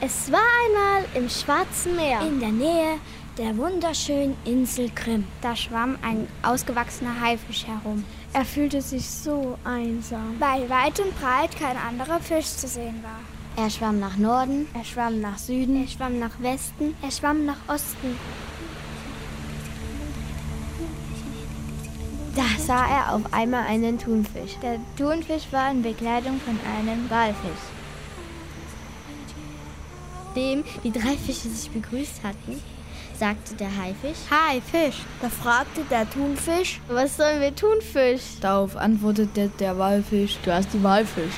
Es war einmal im Schwarzen Meer. In der Nähe der wunderschönen Insel Krim. Da schwamm ein ausgewachsener Haifisch herum. Er fühlte sich so einsam, weil weit und breit kein anderer Fisch zu sehen war. Er schwamm nach Norden, er schwamm nach Süden, er schwamm nach Westen, er schwamm nach Osten. Da sah er auf einmal einen Thunfisch. Der Thunfisch war in Begleitung von einem Walfisch. Dem die drei Fische sich begrüßt hatten, sagte der Haifisch. Hi, Fisch. Da fragte der Thunfisch, was sollen wir tun, Fisch? Darauf antwortete der Walfisch, du hast die Walfisch.